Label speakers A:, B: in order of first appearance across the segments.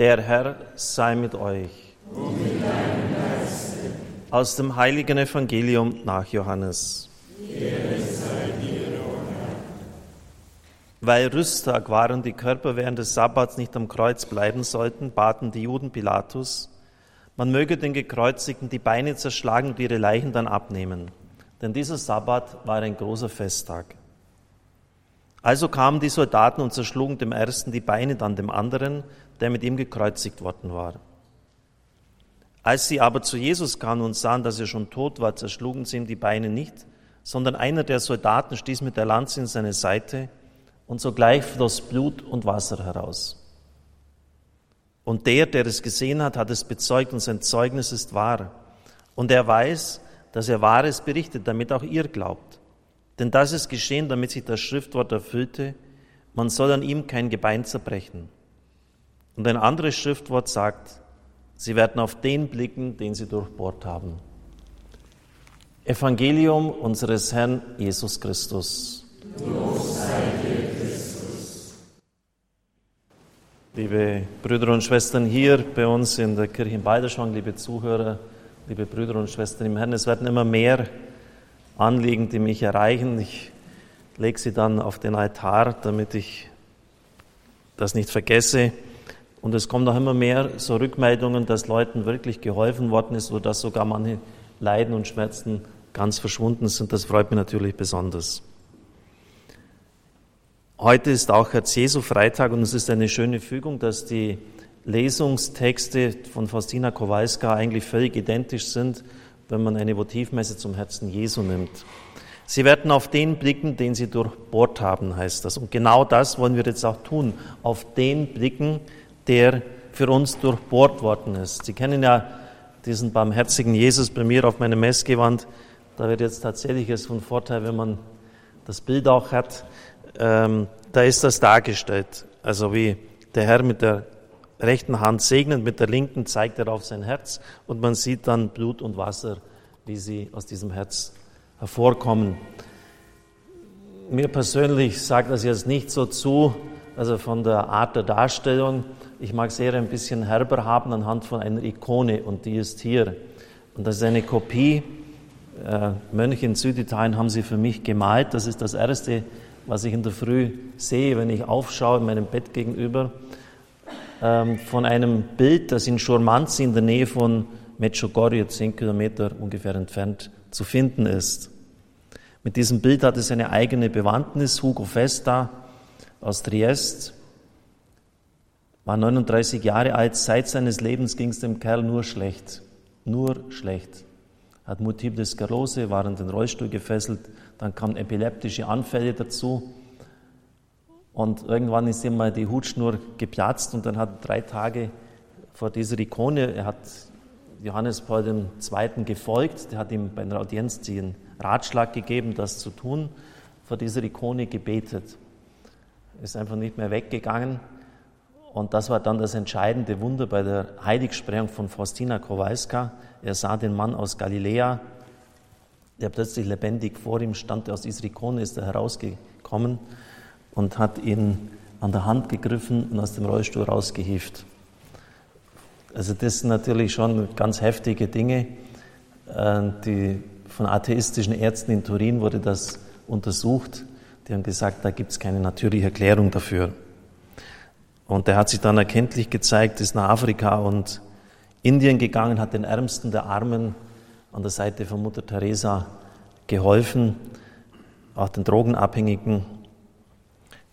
A: Der Herr sei mit euch. Aus dem heiligen Evangelium nach Johannes. Weil Rüsttag war und die Körper während des Sabbats nicht am Kreuz bleiben sollten, baten die Juden Pilatus, man möge den Gekreuzigten die Beine zerschlagen und ihre Leichen dann abnehmen. Denn dieser Sabbat war ein großer Festtag. Also kamen die Soldaten und zerschlugen dem ersten die Beine, dann dem anderen, der mit ihm gekreuzigt worden war. Als sie aber zu Jesus kamen und sahen, dass er schon tot war, zerschlugen sie ihm die Beine nicht, sondern einer der Soldaten stieß mit der Lanze in seine Seite und sogleich floss Blut und Wasser heraus. Und der, der es gesehen hat, hat es bezeugt und sein Zeugnis ist wahr. Und er weiß, dass er Wahres berichtet, damit auch ihr glaubt. Denn das ist geschehen, damit sich das Schriftwort erfüllte, man soll an ihm kein Gebein zerbrechen. Und ein anderes Schriftwort sagt, sie werden auf den blicken, den sie durchbohrt haben. Evangelium unseres Herrn Jesus Christus. Dir. liebe Brüder und Schwestern hier bei uns in der Kirche in Balderschwang, liebe Zuhörer, liebe Brüder und Schwestern im Herrn, es werden immer mehr Anliegen, die mich erreichen. Ich lege sie dann auf den Altar, damit ich das nicht vergesse. Und es kommen auch immer mehr so Rückmeldungen, dass Leuten wirklich geholfen worden ist oder dass sogar manche Leiden und Schmerzen ganz verschwunden sind. Das freut mich natürlich besonders. Heute ist auch Herz Jesu Freitag und es ist eine schöne Fügung, dass die Lesungstexte von Faustina Kowalska eigentlich völlig identisch sind, wenn man eine Votivmesse zum Herzen Jesu nimmt. Sie werden auf den blicken, den sie durchbohrt haben, heißt das. Und genau das wollen wir jetzt auch tun. Auf den blicken, der für uns durchbohrt worden ist. Sie kennen ja diesen barmherzigen Jesus bei mir auf meiner Messgewand. Da wird jetzt tatsächlich es von Vorteil, wenn man das Bild auch hat ähm, da ist das dargestellt. Also wie der Herr mit der rechten Hand segnet, mit der linken zeigt er auf sein Herz und man sieht dann Blut und Wasser, wie sie aus diesem Herz hervorkommen. Mir persönlich sagt das jetzt nicht so zu, also von der Art der Darstellung. Ich mag es eher ein bisschen herber haben anhand von einer Ikone und die ist hier. Und das ist eine Kopie. Äh, Mönche in Süditalien haben sie für mich gemalt. Das ist das erste was ich in der Früh sehe, wenn ich aufschaue in meinem Bett gegenüber, ähm, von einem Bild, das in Schurmanzi in der Nähe von Medjugorje, zehn Kilometer ungefähr entfernt, zu finden ist. Mit diesem Bild hat es eine eigene Bewandtnis. Hugo Festa aus Triest war 39 Jahre alt. Seit seines Lebens ging es dem Kerl nur schlecht. Nur schlecht. Hat Multiple Sklerose, war in den Rollstuhl gefesselt, dann kamen epileptische Anfälle dazu. Und irgendwann ist ihm mal die Hutschnur geplatzt und dann hat drei Tage vor dieser Ikone, er hat Johannes Paul II. gefolgt, der hat ihm bei einer Audienz den Ratschlag gegeben, das zu tun, vor dieser Ikone gebetet. Ist einfach nicht mehr weggegangen. Und das war dann das entscheidende Wunder bei der Heiligsprechung von Faustina Kowalska. Er sah den Mann aus Galiläa, der plötzlich lebendig vor ihm stand, aus dieser Ikone ist er herausgekommen und hat ihn an der Hand gegriffen und aus dem Rollstuhl rausgehieft. Also das sind natürlich schon ganz heftige Dinge. Äh, die, von atheistischen Ärzten in Turin wurde das untersucht. Die haben gesagt, da gibt es keine natürliche Erklärung dafür. Und er hat sich dann erkenntlich gezeigt, ist nach Afrika und Indien gegangen, hat den Ärmsten der Armen an der Seite von Mutter Teresa geholfen, auch den Drogenabhängigen.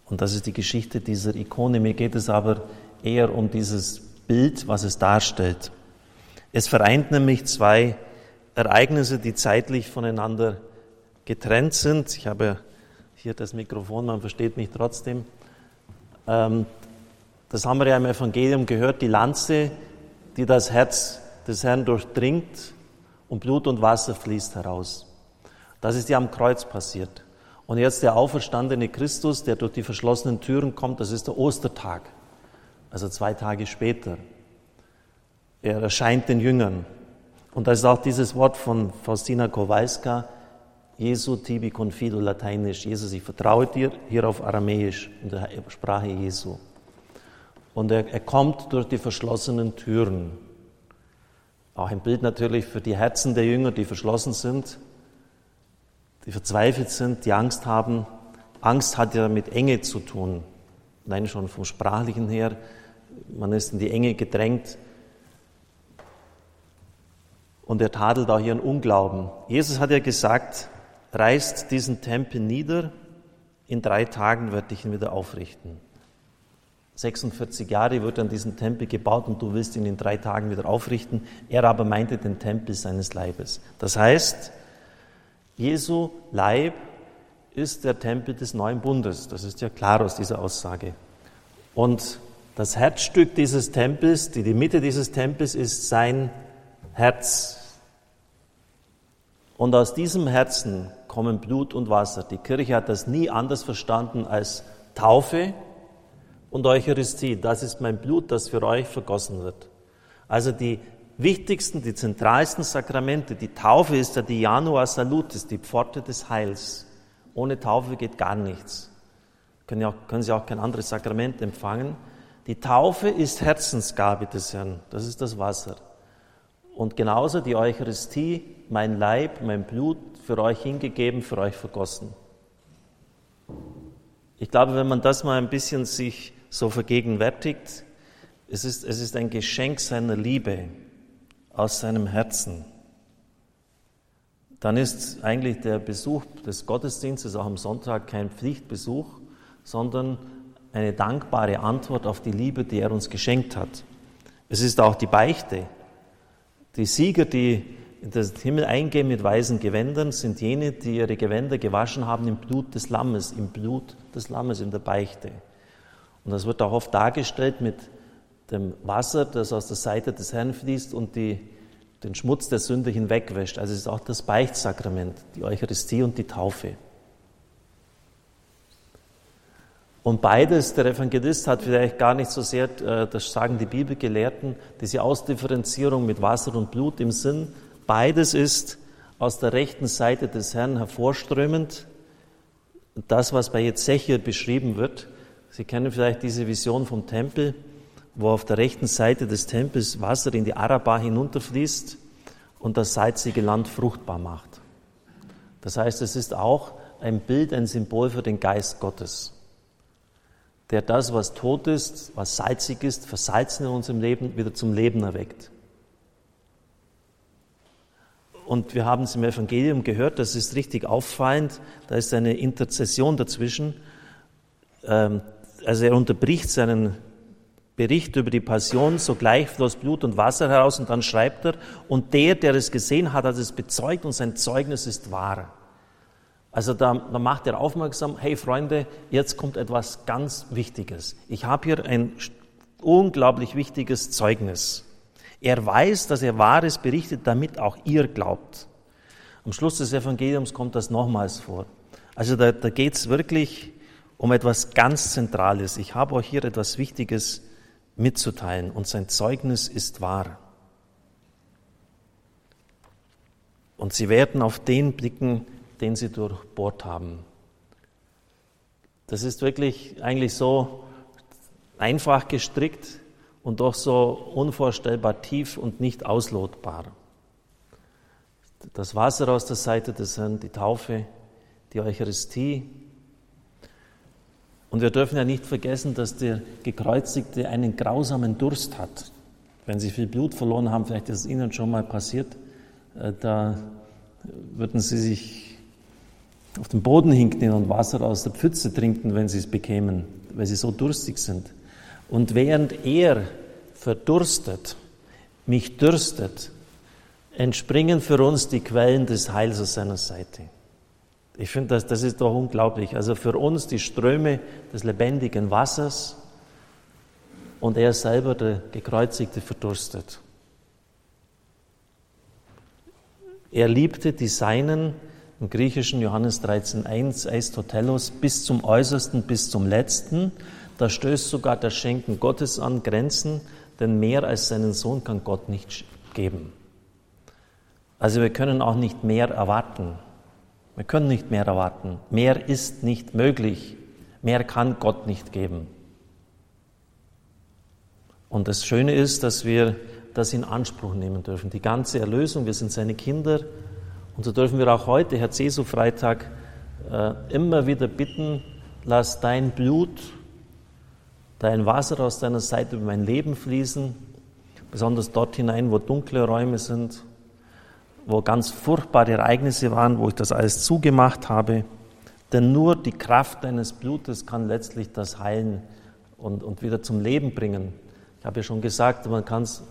A: Und das ist die Geschichte dieser Ikone. Mir geht es aber eher um dieses Bild, was es darstellt. Es vereint nämlich zwei Ereignisse, die zeitlich voneinander getrennt sind. Ich habe hier das Mikrofon, man versteht mich trotzdem. Ähm, das haben wir ja im Evangelium gehört, die Lanze, die das Herz des Herrn durchdringt und Blut und Wasser fließt heraus. Das ist ja am Kreuz passiert. Und jetzt der auferstandene Christus, der durch die verschlossenen Türen kommt, das ist der Ostertag, also zwei Tage später. Er erscheint den Jüngern. Und da ist auch dieses Wort von Faustina Kowalska, Jesu tibi confido lateinisch, Jesus, ich vertraue dir, hier auf Aramäisch, in der Sprache Jesu. Und er, er kommt durch die verschlossenen Türen. Auch ein Bild natürlich für die Herzen der Jünger, die verschlossen sind, die verzweifelt sind, die Angst haben. Angst hat ja mit Enge zu tun. Nein, schon vom Sprachlichen her. Man ist in die Enge gedrängt. Und er tadelt auch ihren Unglauben. Jesus hat ja gesagt, reißt diesen Tempel nieder, in drei Tagen werde ich ihn wieder aufrichten. 46 Jahre wird an diesen Tempel gebaut und du willst ihn in drei Tagen wieder aufrichten. Er aber meinte den Tempel seines Leibes. Das heißt, Jesu Leib ist der Tempel des neuen Bundes. Das ist ja klar aus dieser Aussage. Und das Herzstück dieses Tempels, die, die Mitte dieses Tempels ist sein Herz. Und aus diesem Herzen kommen Blut und Wasser. Die Kirche hat das nie anders verstanden als Taufe und Eucharistie. Das ist mein Blut, das für euch vergossen wird. Also die wichtigsten, die zentralsten Sakramente. Die Taufe ist ja die Janua Salutis, die Pforte des Heils. Ohne Taufe geht gar nichts. Können, ja können Sie auch kein anderes Sakrament empfangen. Die Taufe ist Herzensgabe des Herrn. Das ist das Wasser. Und genauso die Eucharistie, mein Leib, mein Blut, für euch hingegeben, für euch vergossen. Ich glaube, wenn man das mal ein bisschen sich so vergegenwärtigt, es ist, es ist ein Geschenk seiner Liebe aus seinem Herzen. Dann ist eigentlich der Besuch des Gottesdienstes auch am Sonntag kein Pflichtbesuch, sondern eine dankbare Antwort auf die Liebe, die er uns geschenkt hat. Es ist auch die Beichte. Die Sieger, die in den Himmel eingehen mit weißen Gewändern, sind jene, die ihre Gewänder gewaschen haben im Blut des Lammes, im Blut des Lammes, in der Beichte. Und das wird auch oft dargestellt mit dem Wasser, das aus der Seite des Herrn fließt und die, den Schmutz der Sünde hinwegwäscht. Also es ist auch das Beichtsakrament, die Eucharistie und die Taufe. Und beides, der Evangelist hat vielleicht gar nicht so sehr, äh, das sagen die Bibelgelehrten, diese Ausdifferenzierung mit Wasser und Blut im Sinn, beides ist aus der rechten Seite des Herrn hervorströmend. Das, was bei Ezechiel beschrieben wird, Sie kennen vielleicht diese Vision vom Tempel, wo auf der rechten Seite des Tempels Wasser in die Araba hinunterfließt und das salzige Land fruchtbar macht. Das heißt, es ist auch ein Bild, ein Symbol für den Geist Gottes der das, was tot ist, was salzig ist, versalzen in unserem Leben, wieder zum Leben erweckt. Und wir haben es im Evangelium gehört, das ist richtig auffallend, da ist eine Interzession dazwischen. Ähm, also er unterbricht seinen Bericht über die Passion, sogleich floss Blut und Wasser heraus und dann schreibt er, und der, der es gesehen hat, hat es bezeugt und sein Zeugnis ist wahr. Also da, da macht er aufmerksam, hey Freunde, jetzt kommt etwas ganz Wichtiges. Ich habe hier ein unglaublich wichtiges Zeugnis. Er weiß, dass er Wahres berichtet, damit auch ihr glaubt. Am Schluss des Evangeliums kommt das nochmals vor. Also da, da geht es wirklich um etwas ganz Zentrales. Ich habe euch hier etwas Wichtiges mitzuteilen und sein Zeugnis ist wahr. Und sie werden auf den blicken, den sie durchbohrt haben. Das ist wirklich eigentlich so einfach gestrickt und doch so unvorstellbar tief und nicht auslotbar. Das Wasser aus der Seite des Herrn, die Taufe, die Eucharistie. Und wir dürfen ja nicht vergessen, dass der Gekreuzigte einen grausamen Durst hat. Wenn Sie viel Blut verloren haben, vielleicht ist es Ihnen schon mal passiert, äh, da würden Sie sich auf den Boden hinknien und Wasser aus der Pfütze trinken, wenn sie es bekämen, weil sie so durstig sind. Und während er verdurstet, mich dürstet, entspringen für uns die Quellen des Heils aus seiner Seite. Ich finde, das, das ist doch unglaublich. Also für uns die Ströme des lebendigen Wassers und er selber, der Gekreuzigte, verdurstet. Er liebte die Seinen, im griechischen Johannes 13,1 Aristotelos bis zum Äußersten, bis zum Letzten. Da stößt sogar das Schenken Gottes an Grenzen, denn mehr als seinen Sohn kann Gott nicht geben. Also wir können auch nicht mehr erwarten. Wir können nicht mehr erwarten. Mehr ist nicht möglich. Mehr kann Gott nicht geben. Und das Schöne ist, dass wir das in Anspruch nehmen dürfen. Die ganze Erlösung, wir sind seine Kinder. Und so dürfen wir auch heute, Herr Jesu Freitag, äh, immer wieder bitten, lass dein Blut, dein Wasser aus deiner Seite über mein Leben fließen, besonders dort hinein, wo dunkle Räume sind, wo ganz furchtbare Ereignisse waren, wo ich das alles zugemacht habe. Denn nur die Kraft deines Blutes kann letztlich das heilen und, und wieder zum Leben bringen. Ich habe ja schon gesagt, man kann es,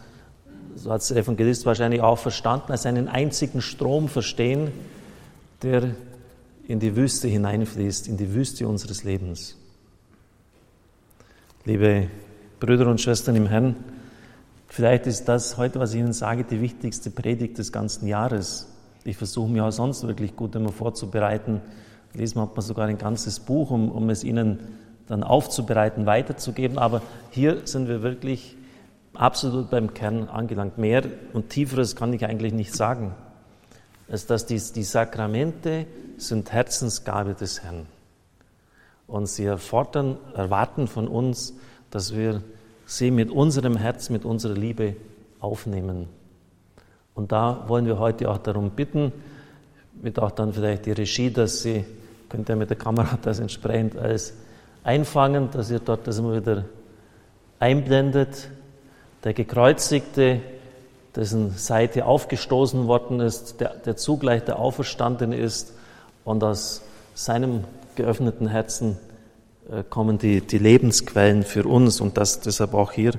A: so hat es der Evangelist wahrscheinlich auch verstanden, als einen einzigen Strom verstehen, der in die Wüste hineinfließt, in die Wüste unseres Lebens. Liebe Brüder und Schwestern im Herrn, vielleicht ist das heute, was ich Ihnen sage, die wichtigste Predigt des ganzen Jahres. Ich versuche mich auch sonst wirklich gut immer vorzubereiten. Lesen hat man sogar ein ganzes Buch, um, um es Ihnen dann aufzubereiten, weiterzugeben. Aber hier sind wir wirklich absolut beim Kern angelangt. Mehr und tieferes kann ich eigentlich nicht sagen, als dass die, die Sakramente sind Herzensgabe des Herrn. Und sie erfordern, erwarten von uns, dass wir sie mit unserem Herz, mit unserer Liebe aufnehmen. Und da wollen wir heute auch darum bitten, mit auch dann vielleicht die Regie, dass sie, könnt ihr mit der Kamera das entsprechend als einfangen, dass ihr dort das immer wieder einblendet. Der Gekreuzigte, dessen Seite aufgestoßen worden ist, der, der zugleich der Auferstandene ist und aus seinem geöffneten Herzen kommen die, die Lebensquellen für uns und das deshalb auch hier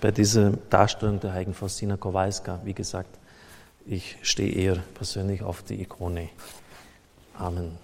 A: bei dieser Darstellung der heiligen Faustina Kowalska. Wie gesagt, ich stehe eher persönlich auf die Ikone. Amen.